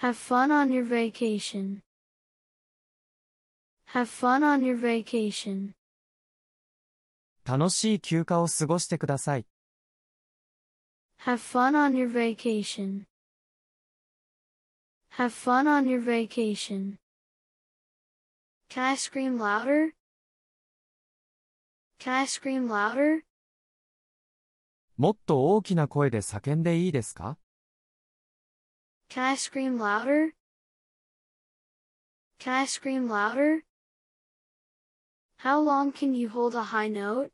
Have fun on your vacation. Have fun on your vacation. 楽しい休暇を過ごしてください。Have fun on your vacation. Have fun on your vacation. Can I scream louder? Can I scream louder? もっと大きな声で叫んでいいですか Can I scream louder? Can I scream louder? How long can you hold a high note?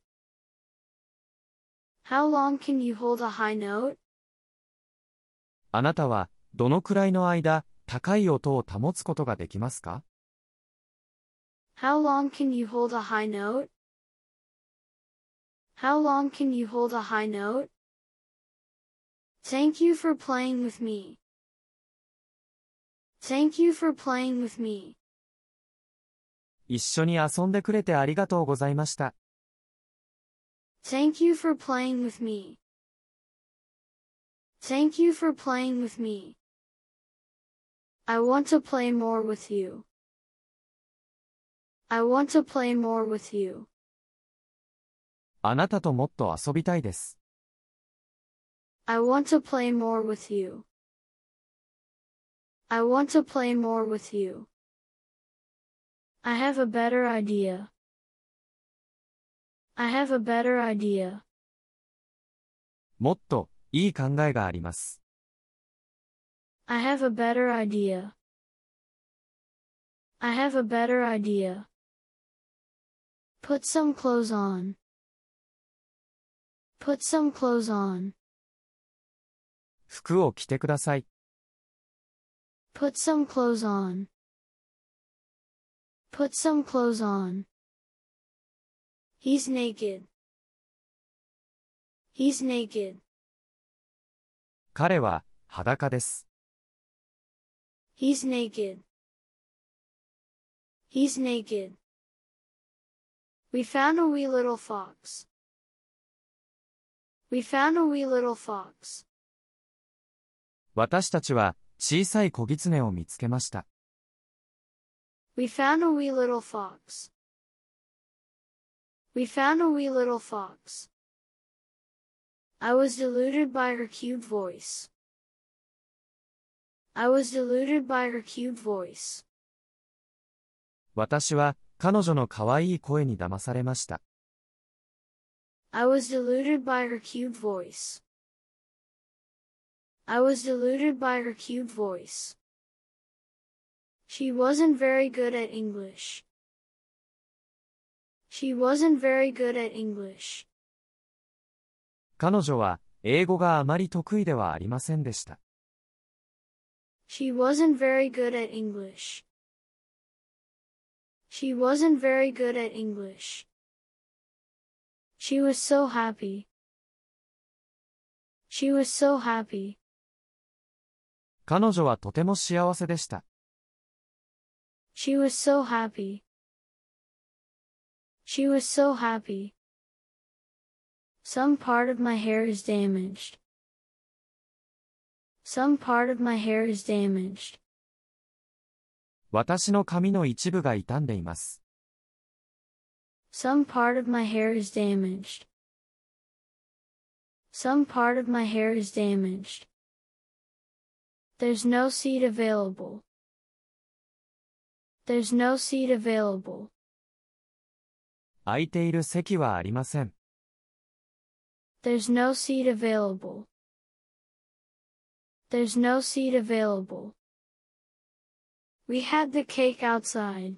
How long can you hold a high note? あなたは、どのくらいの間、高い音を保つことができますか How long can you hold a high note? How long can you hold a high note? Thank you for playing with me. Thank you for playing with me. 一緒に遊んでくれてありがとうございました。Thank you for playing with me. Thank you for playing with me. I want to play more with you. I want to play more with you. あなたともっと遊びたいです。I want to play more with you. I want to play more with you. I have a better idea. I have a better idea. もっと、いい考えがあります。 I have a better idea. I have a better idea. Put some clothes on. Put some clothes on. 服を着てください。 Put some clothes on. Put some clothes on. He's naked. He's naked. 彼は、裸です。 He's naked. He's naked. We found a wee little fox. We found a wee little fox. 私たちは、 小さい小狐を見つけました。We found a wee little fox. We found a wee little fox. I was deluded by her cute voice. I was deluded by her cute voice. 私は、彼女の可愛い声に騙されました。I was deluded by her cute voice. I was deluded by her cute voice. She wasn't very good at English. She wasn't very good at English. 彼女は、英語があまり得意ではありませんでした。 She wasn't very good at English. She wasn't very good at English. She was so happy. She was so happy. 彼女はとても幸せでした。She was so happy. She was so happy. Some part of my hair is damaged. Some part of my hair is damaged. 私の髪の一部が傷んでいます。Some part of my hair is damaged. Some part of my hair is damaged. There's no seat available. There's no seat available. 空いている席はありません。 There's no seat available. There's no seat available. We had the cake outside.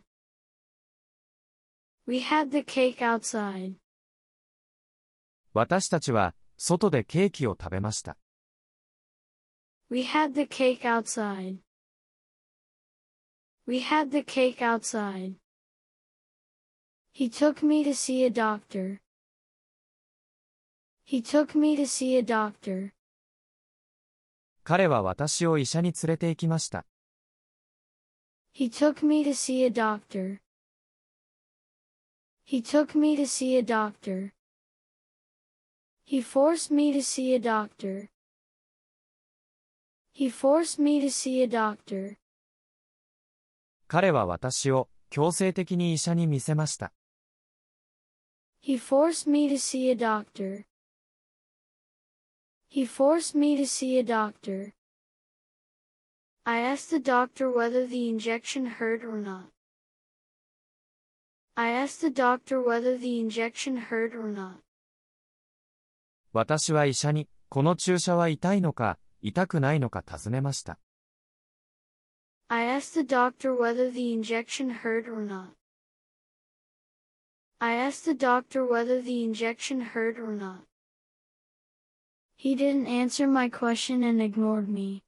We had the cake outside. 私たちは、外でケーキを食べました。 We had the cake outside. We had the cake outside. He took me to see a doctor. He took me to see a doctor. 彼は私を医者に連れて行きました。 He took me to see a doctor. He took me to see a doctor. He forced me to see a doctor. He forced me to see a doctor. 彼は私を強制的に医者に見せました。 He forced me to see a doctor. He forced me to see a doctor. I asked the doctor whether the injection hurt or not. I asked the doctor whether the injection hurt or not. 私は医者に、この注射は痛いのか、 痛くないのか尋ねました。I asked the doctor whether the injection hurt or not. I asked the doctor whether the injection hurt or not. He didn't answer my question and ignored me.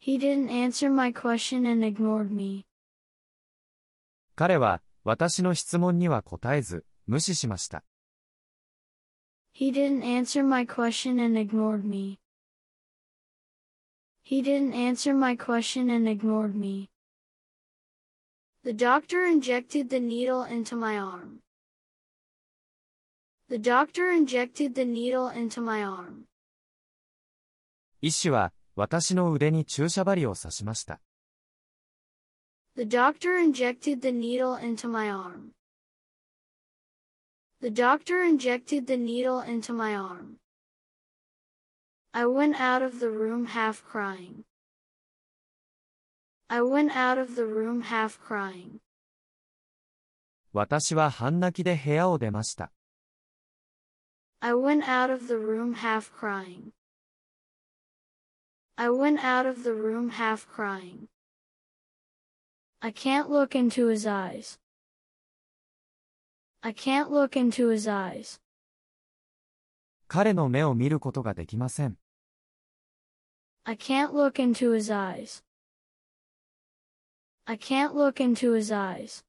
He didn't answer my question and ignored me. 彼は、私の質問には答えず、無視しました。He didn't answer my question and ignored me. He didn't answer my question and ignored me. The doctor injected the needle into my arm. The doctor injected the needle into my arm. 医師は、私の腕に注射針を刺しました。 The doctor injected the needle into my arm. The doctor injected the needle into my arm. I went out of the room half crying. I went out of the room half crying. 私は半泣きで部屋を出ました。 I went out of the room half crying. I went out of the room half crying. I can't look into his eyes. I can't look into his eyes. 彼の目を見ることができません。I can't look into his eyes. I can't look into his eyes.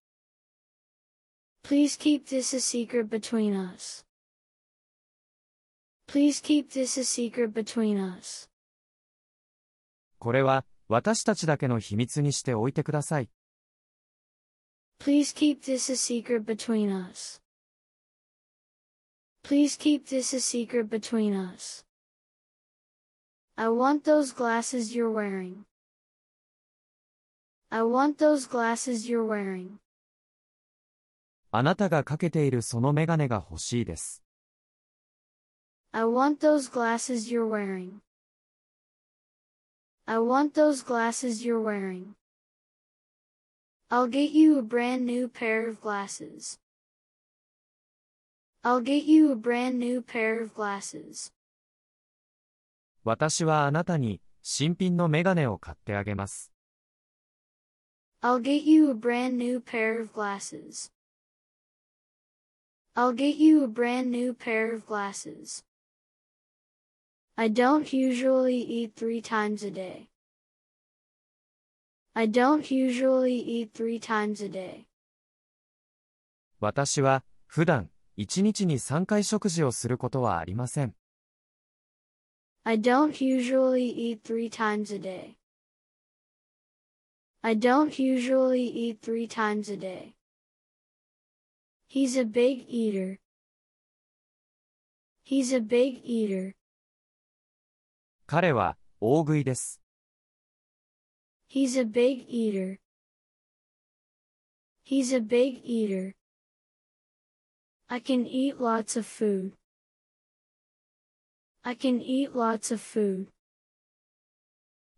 Please keep this a secret between us. Please keep this a secret between us. これは、私たちだけの秘密にしておいてください。Please keep this a secret between us. Please keep this a secret between us. I want those glasses you're wearing. I want those glasses you're wearing. あなたがかけているそのメガネが欲しいです。 I want those glasses you're wearing. I want those glasses you're wearing. I'll get you a brand new pair of glasses. I'll get you a brand new pair of glasses. 私はあなたに、新品のメガネを買ってあげます。 I'll get you a brand new pair of glasses. I'll get you a brand new pair of glasses. I don't usually eat three times a day. I don't usually eat three times a day. 私は、普段、1日に3回食事をすることはありません。I don't usually eat three times a day. I don't usually eat three times a day. He's a big eater. He's a big eater. 彼は、大食いです。He's a big eater. He's a big eater. I can eat lots of food. I can eat lots of food.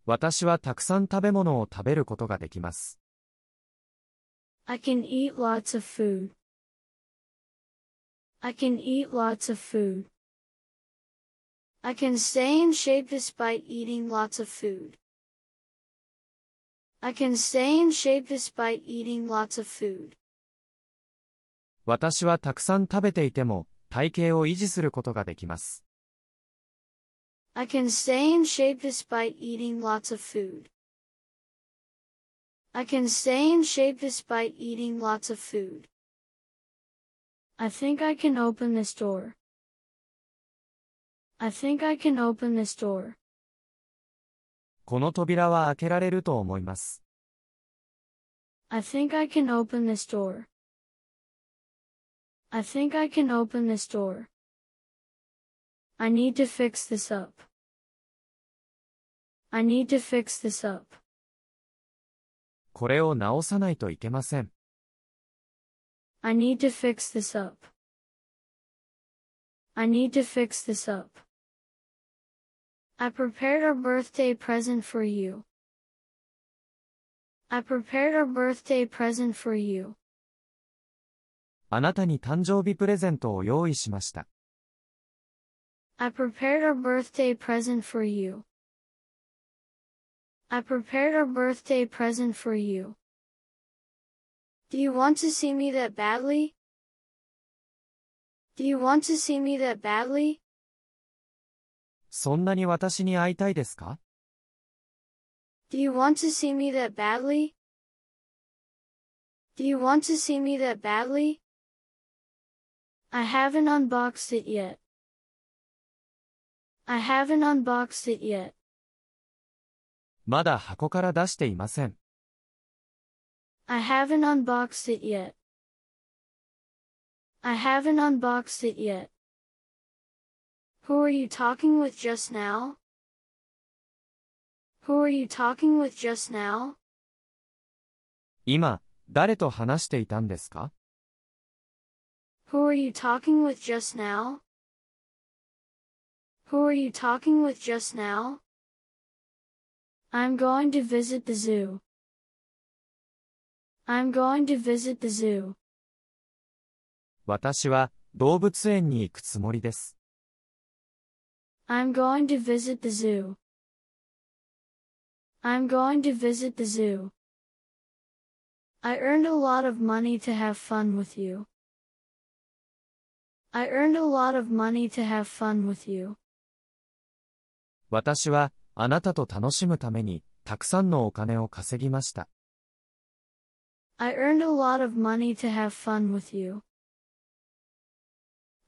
私はたくさん食べ物を食べることができます。 I can eat lots of food. I can eat lots of food. I can stay in shape despite eating lots of food. I can stay in shape despite eating lots of food. 私はたくさん食べていても、体型を維持することができます。 I can stay in shape despite eating lots of food. I can stay in shape despite eating lots of food. I think I can open this door. I think I can open this door. この扉は開けられると思います。I think I can open this door. I think I can open this door. I need to fix this up. I need to fix this up. これを直さないといけません。I need to fix this up. I need to fix this up. I prepared our birthday present for you. I prepared our birthday present for you. あなたに誕生日プレゼントを用意しました。 I prepared our birthday present for you. I prepared our birthday present for you. Do you want to see me that badly? Do you want to see me that badly? そんなに私に会いたいですか Do you want to see me that badly? Do you want to see me that badly? I haven't unboxed it yet. I haven't unboxed it yet. まだ箱から出していません。I haven't unboxed it yet. I haven't unboxed it yet. Who are you talking with just now? Who are you talking with just now? 今、誰と話していたんですか Who are you talking with just now? Who are you talking with just now? I'm going to visit the zoo. I'm going to visit the zoo. 私は動物園に行くつもりです。 I'm going to visit the zoo. I'm going to visit the zoo. I earned a lot of money to have fun with you. I earned a lot of money to have fun with you. 私はあなたと楽しむためにたくさんのお金を稼ぎました。 I earned a lot of money to have fun with you.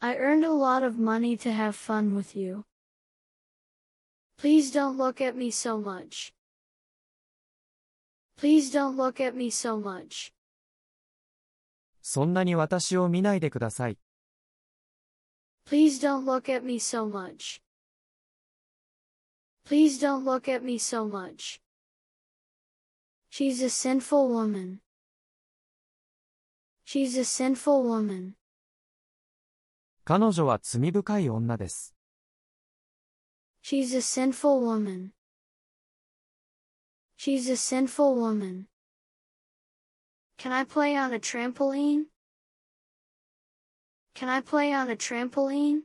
I earned a lot of money to have fun with you. Please don't look at me so much. Please don't look at me so much. そんなに私を見ないでください。 Please don't look at me so much. Please don't look at me so much. She's a sinful woman. She's a sinful woman. 彼女は罪深い女です。 She's a sinful woman. She's a sinful woman. Can I play on a trampoline? Can I play on a trampoline?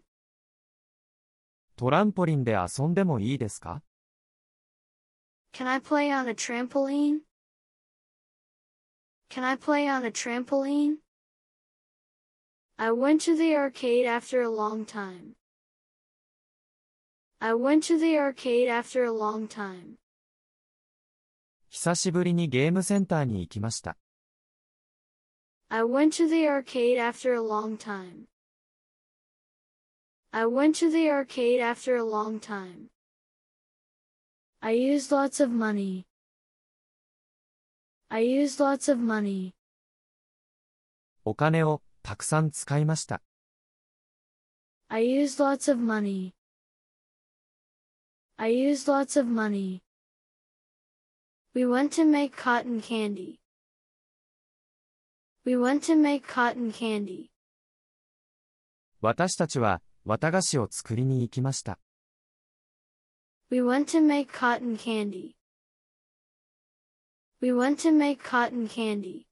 トランポリンで遊んでもいいですか Can I play on a trampoline? Can I play on a trampoline? I went to the arcade after a long time. I went to the arcade after a long time. 久しぶりにゲームセンターに行きました。 I went to the arcade after a long time. I went to the arcade after a long time. I used lots of money. I used lots of money. お金をたくさん使いました。 I used lots of money. I used lots of money. We went to make cotton candy. We went to make cotton candy. 私たちは綿菓子を作りに行きました。 We went to make cotton candy. We went to make cotton candy.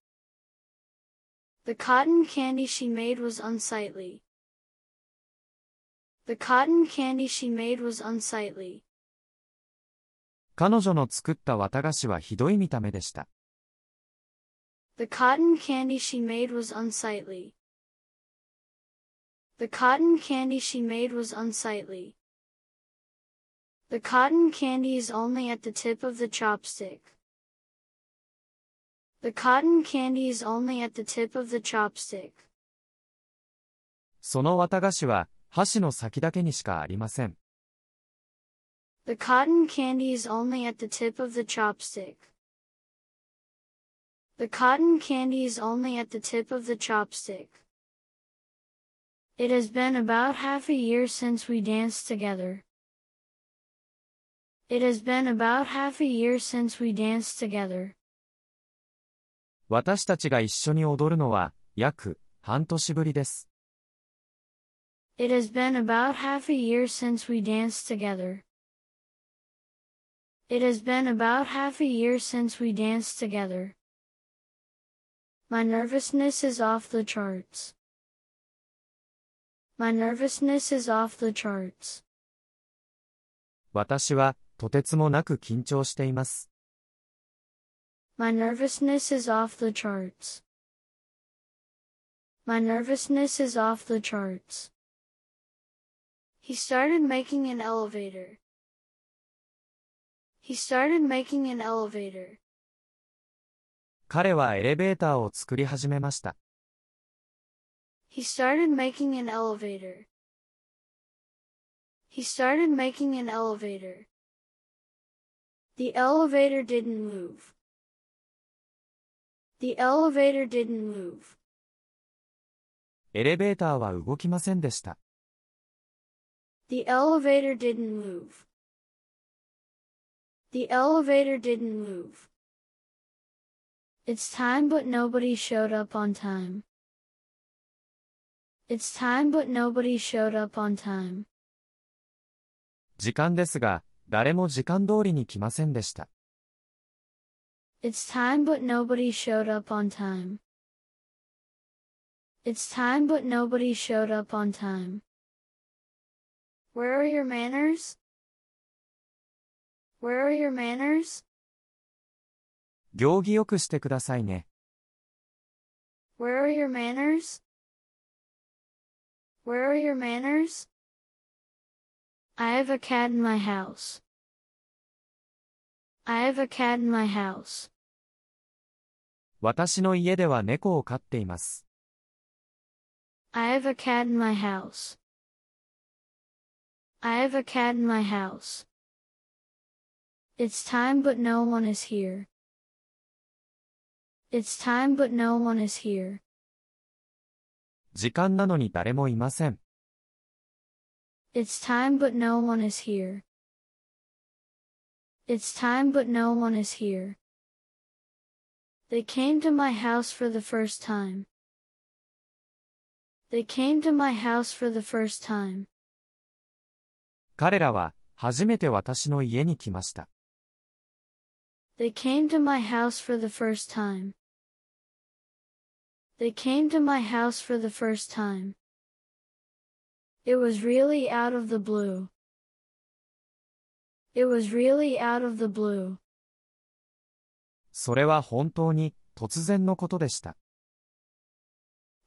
The cotton candy she made was unsightly. The cotton candy she made was unsightly. 彼女の作った綿菓子はひどい見た目でした。The cotton candy she made was unsightly. The cotton candy she made was unsightly. The cotton candy is only at the tip of the chopstick. The cotton candy is only at the tip of the chopstick. その綿菓子は箸の先だけにしかありません。The cotton candy is only at the tip of the chopstick. The cotton candy is only at the tip of the chopstick. It has been about half a year since we danced together. It has been about half a year since we danced together. 私たちが一緒に踊るのは、約、半年ぶりです。 It has been about half a year since we danced together. It has been about half a year since we danced together. My nervousness is off the charts. My nervousness is off the charts. 私は、とてつもなく緊張しています。 My nervousness is off the charts. My nervousness is off the charts. He started making an elevator. He started making an elevator. 彼はエレベーターを作り始めました。 He started making an elevator. He started making an elevator. The elevator didn't move. The elevator didn't move. エレベーターは動きませんでした。 The elevator didn't move. The elevator didn't move. It's time but nobody showed up on time. It's time but nobody showed up on time. 時間ですが、誰も時間通りに来ませんでした。 It's time but nobody showed up on time. It's time but nobody showed up on time. Where are your manners? Where are your manners? 行儀よくしてくださいね。 Where are your manners? Where are your manners? I have a cat in my house. I have a cat in my house. 私の家では猫を飼っています。 I have a cat in my house. I have a cat in my house. It's time but no one is here. It's time but no one is here. 時間なのに誰もいません。 It's time but no one is here. It's time but no one is here. They came to my house for the first time. They came to my house for the first time. 彼らは、初めて私の家に来ました。 They came to my house for the first time. They came to my house for the first time. It was really out of the blue. It was really out of the blue. それは本当に、突然のことでした。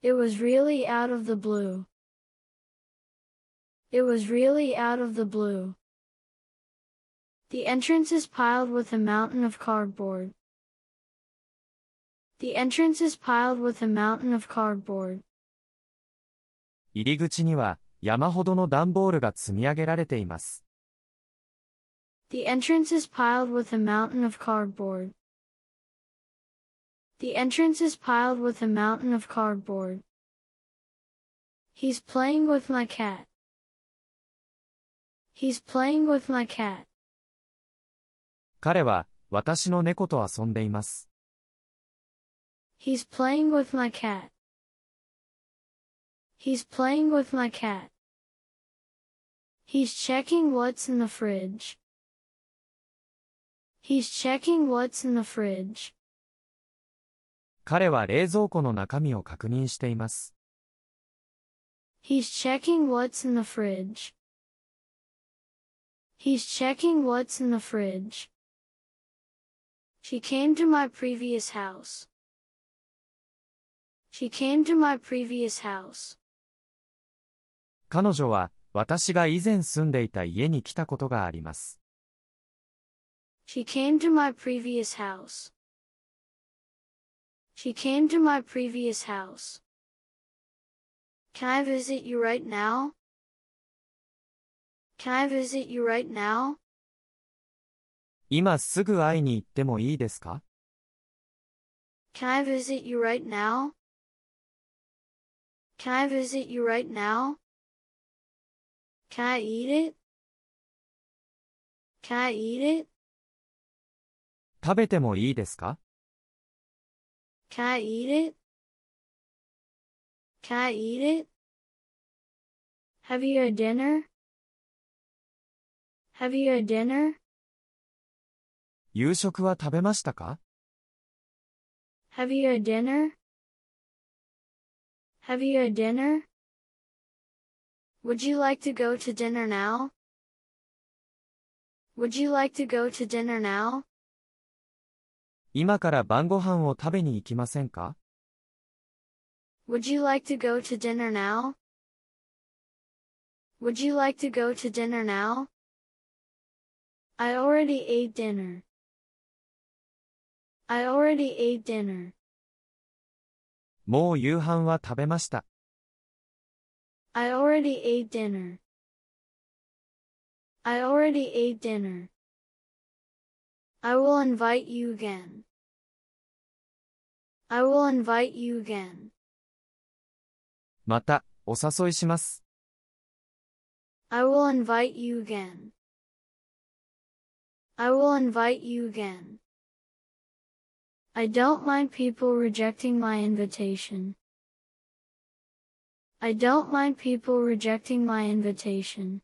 It was really out of the blue. It was really out of the blue. The entrance is piled with a mountain of cardboard. The entrance is piled with a mountain of cardboard. 入り口には、山ほどの段ボールが積み上げられています。 The entrance is piled with a mountain of cardboard. The entrance is piled with a mountain of cardboard. He's playing with my cat. He's playing with my cat. 彼は、私の猫と遊んでいます。He's playing with my cat. He's playing with my cat. He's checking what's in the fridge. He's checking what's in the fridge. 彼は冷蔵庫の中身を確認しています。He's checking what's in the fridge. He's checking what's in the fridge. She came to my previous house. She came to my previous house. 彼女は、私が以前住んでいた家に来たことがあります。 She came to my previous house. She came to my previous house. Can I visit you right now? Can I visit you right now? 今すぐ会いに行ってもいいですか Can I visit you right now? Can I visit you right now? Can I eat it? Can I eat it? 食べてもいいですか Can I eat it? Can I eat it? Have you a dinner? Have you a dinner? 夕食は食べましたか Have you a dinner? Have you a dinner? Would you like to go to dinner now? Would you like to go to dinner now? 今から晩ご飯を食べに行きませんか Would you like to go to dinner now? Would you like to go to dinner now? I already ate dinner. I already ate dinner. もう夕飯は食べました。 I already ate dinner. I already ate dinner. I will invite you again. I will invite you again. また、お誘いします。 I will invite you again. I will invite you again. I don't mind people rejecting my invitation. I don't mind people rejecting my invitation.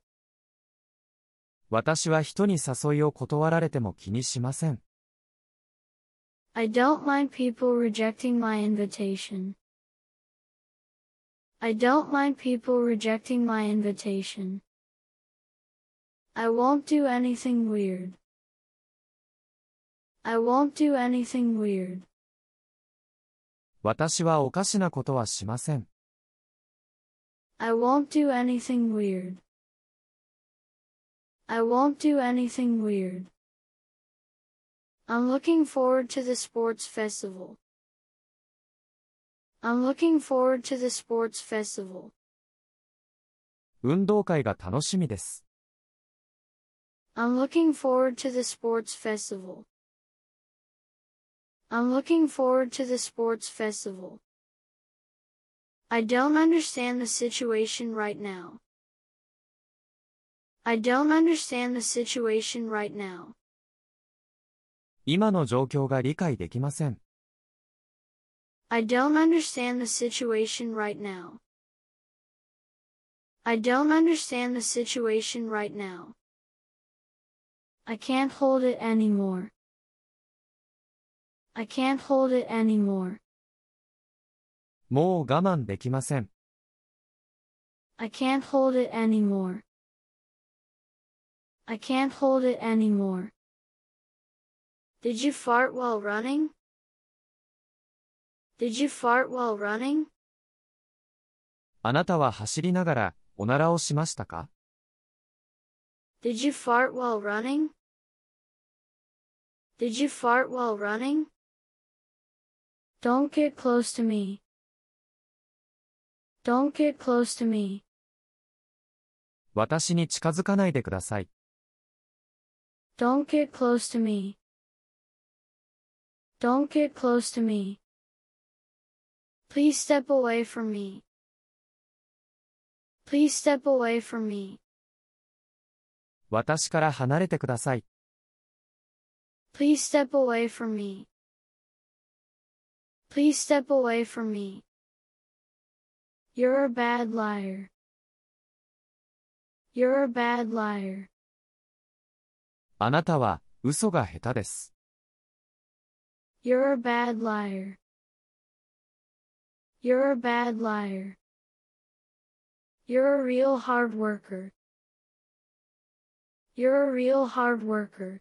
私は人に誘いを断られても気にしません。 I don't mind people rejecting my invitation. I don't mind people rejecting my invitation. I won't do anything weird. I won't do anything weird. 私はおかしなことはしません。 I won't do anything weird. I won't do anything weird. I'm looking forward to the sports festival. I'm looking forward to the sports festival. 運動会が楽しみです。 I'm looking forward to the sports festival. I'm looking forward to the sports festival. I don't understand the situation right now. I don't understand the situation right now. 今の状況が理解できません。 I don't understand the situation right now. I don't understand the situation right now. I can't hold it anymore. I can't hold it anymore. もう我慢できません。 I can't hold it anymore. I can't hold it anymore. Did you fart while running? Did you fart while running? あなたは走りながら、おならをしましたか Did you fart while running? Did you fart while running? Don't get close to me. Don't get close to me. 私に近づかないでください。Don't get close to me. Don't get close to me. Please step away from me. Please step away from me. 私から離れてください。Please step away from me. Please step away from me. You're a bad liar. You're a bad liar. あなたは、嘘が下手です。You're a bad liar. You're a bad liar. You're a real hard worker. You're a real hard worker.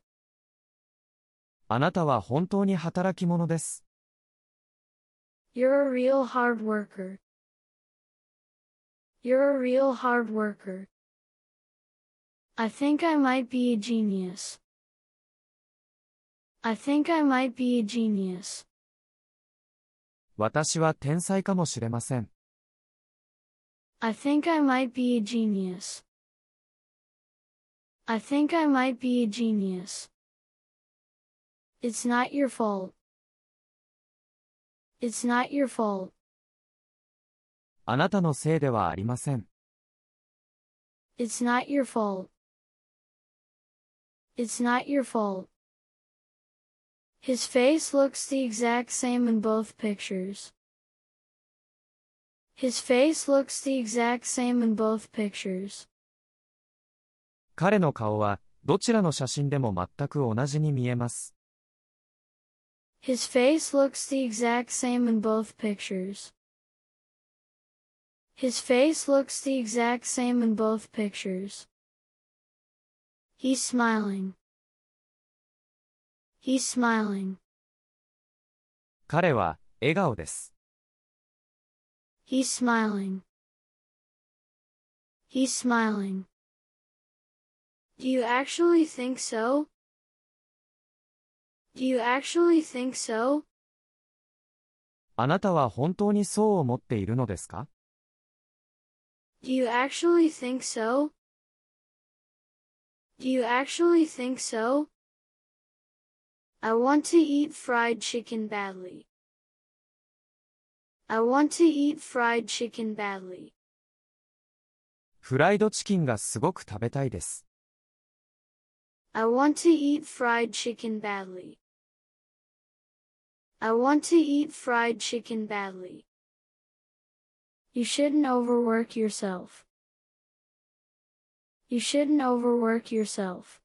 あなたは本当に働き者です。You're a real hard worker. You're a real hard worker. I think I might be a genius. I think I might be a genius. 私は天才かもしれません。 I think I might be a genius. I think I might be a genius. It's not your fault. It's not your fault. あなたのせいではありません。It's not your fault. It's not your fault. His face looks the exact same in both pictures. His face looks the exact same in both pictures. 彼の顔は、どちらの写真でも全く同じに見えます。His face looks the exact same in both pictures. His face looks the exact same in both pictures. He's smiling. He's smiling. 彼は、笑顔です。 He's smiling. He's smiling. Do you actually think so? Do you actually think so? あなたは本当にそう思っているのですか Do you actually think so? Do you actually think so? I want to eat fried chicken badly. I want to eat fried chicken badly. フライドチキンがすごく食べたいです。 I want to eat fried chicken badly. I want to eat fried chicken badly. You shouldn't overwork yourself. You shouldn't overwork yourself.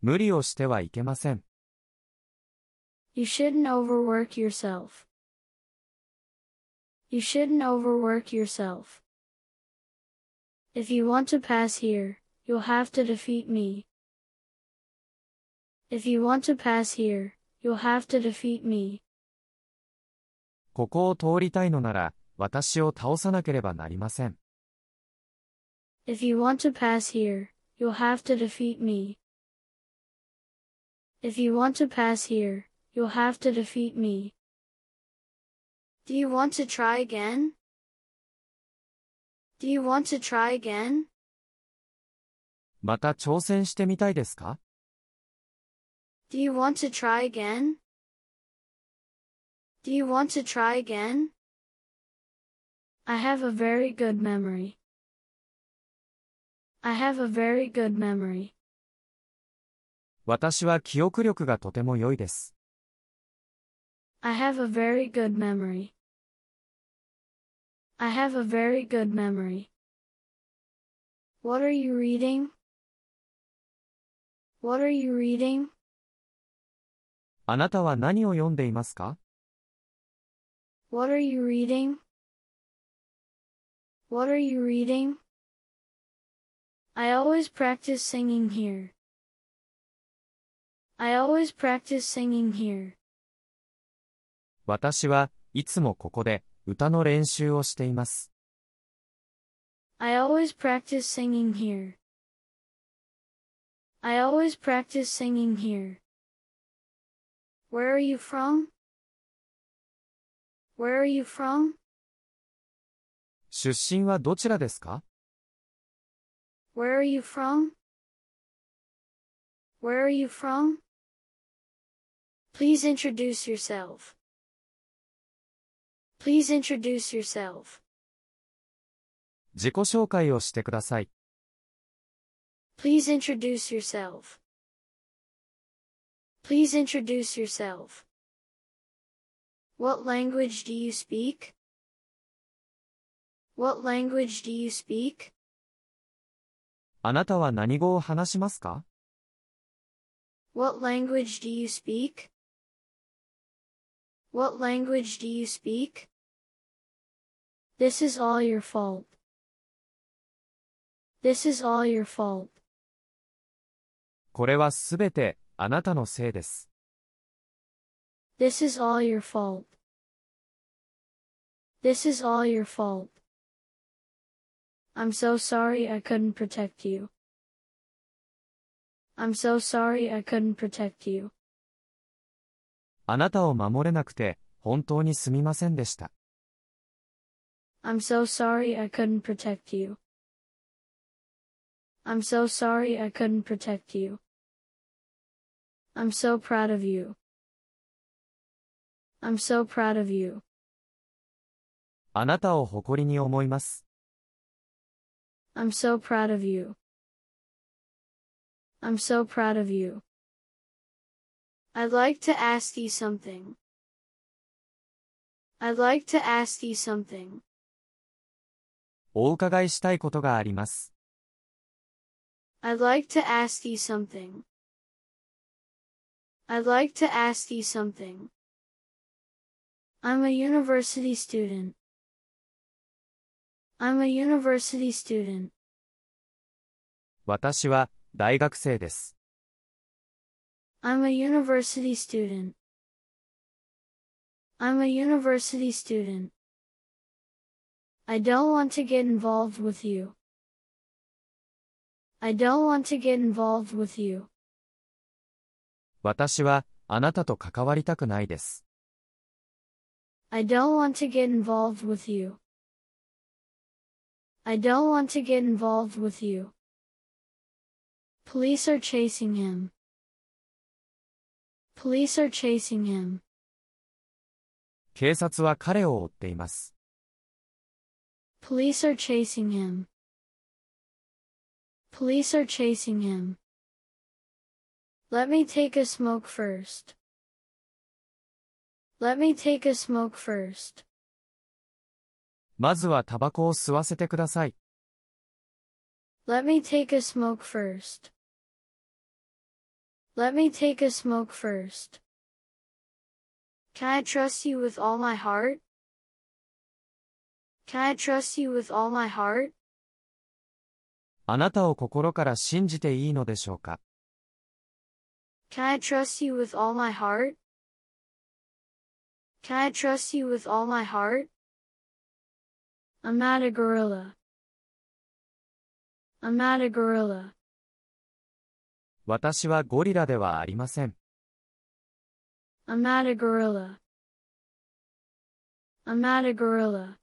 無理をしてはいけません。 You shouldn't overwork yourself. You shouldn't overwork yourself. If you want to pass here, you'll have to defeat me. If you want to pass here, you'll have to defeat me. ここを通りたいのなら、私を倒さなければなりません。If you want to pass here, you'll have to defeat me. If you want to pass here, you'll have to defeat me. Do you want to try again? Do you want to try again? また挑戦してみたいですか Do you want to try again? Do you want to try again? I have a very good memory. I have a very good memory. 私は記憶力がとても良いです。 I have a very good memory. I have a very good memory. What are you reading? What are you reading? あなたは何を読んでいますか What are you reading? What are you reading? I always practice singing here. I always practice singing here. 私はいつもここで歌の練習をしています。I always practice singing here. I always practice singing here. Where are you from? Where are you from? 出身はどちらですか Where are you from? Where are you from? Please introduce yourself. Please introduce yourself. 自己紹介をしてください。 Please introduce yourself. Please introduce yourself. What language do you speak? What language do you speak? あなたは何語を話しますか What language do you speak? What language do you speak? This is all your fault. This is all your fault. これはすべて あなたのせいです。This is all your fault. This is all your fault. I'm so sorry I couldn't protect you. I'm so sorry I couldn't protect you. あなたを守れなくて本当にすみませんでした。I'm so sorry I couldn't protect you. I'm so sorry I couldn't protect you. I'm so proud of you. I'm so proud of you. あなたを誇りに思います。 I'm so proud of you. I'm so proud of you. I'd like to ask you something. I'd like to ask you something. お伺いしたいことがあります。 I'd like to ask you something. I'd like to ask you something. I'm a university student. I'm a university student. 私は大学生です。 I'm a university student. I'm a university student. I don't want to get involved with you. I don't want to get involved with you. 私はあなたと関わりたくないです。I don't want to get involved with you. I don't want to get involved with you. Police are chasing him. Police are chasing him. 警察は彼を追っています。Police are chasing him. Police are chasing him. Let me take a smoke first. Let me take a smoke first. まずはタバコを吸わせてください。 Let me take a smoke first. Let me take a smoke first. Can I trust you with all my heart? Can I trust you with all my heart? あなたを心から信じていいのでしょうか Can I trust you with all my heart? Can I trust you with all my heart? I'm not a gorilla. I'm not a gorilla. 私はゴリラではありません。 I'm not a gorilla. I'm not a gorilla.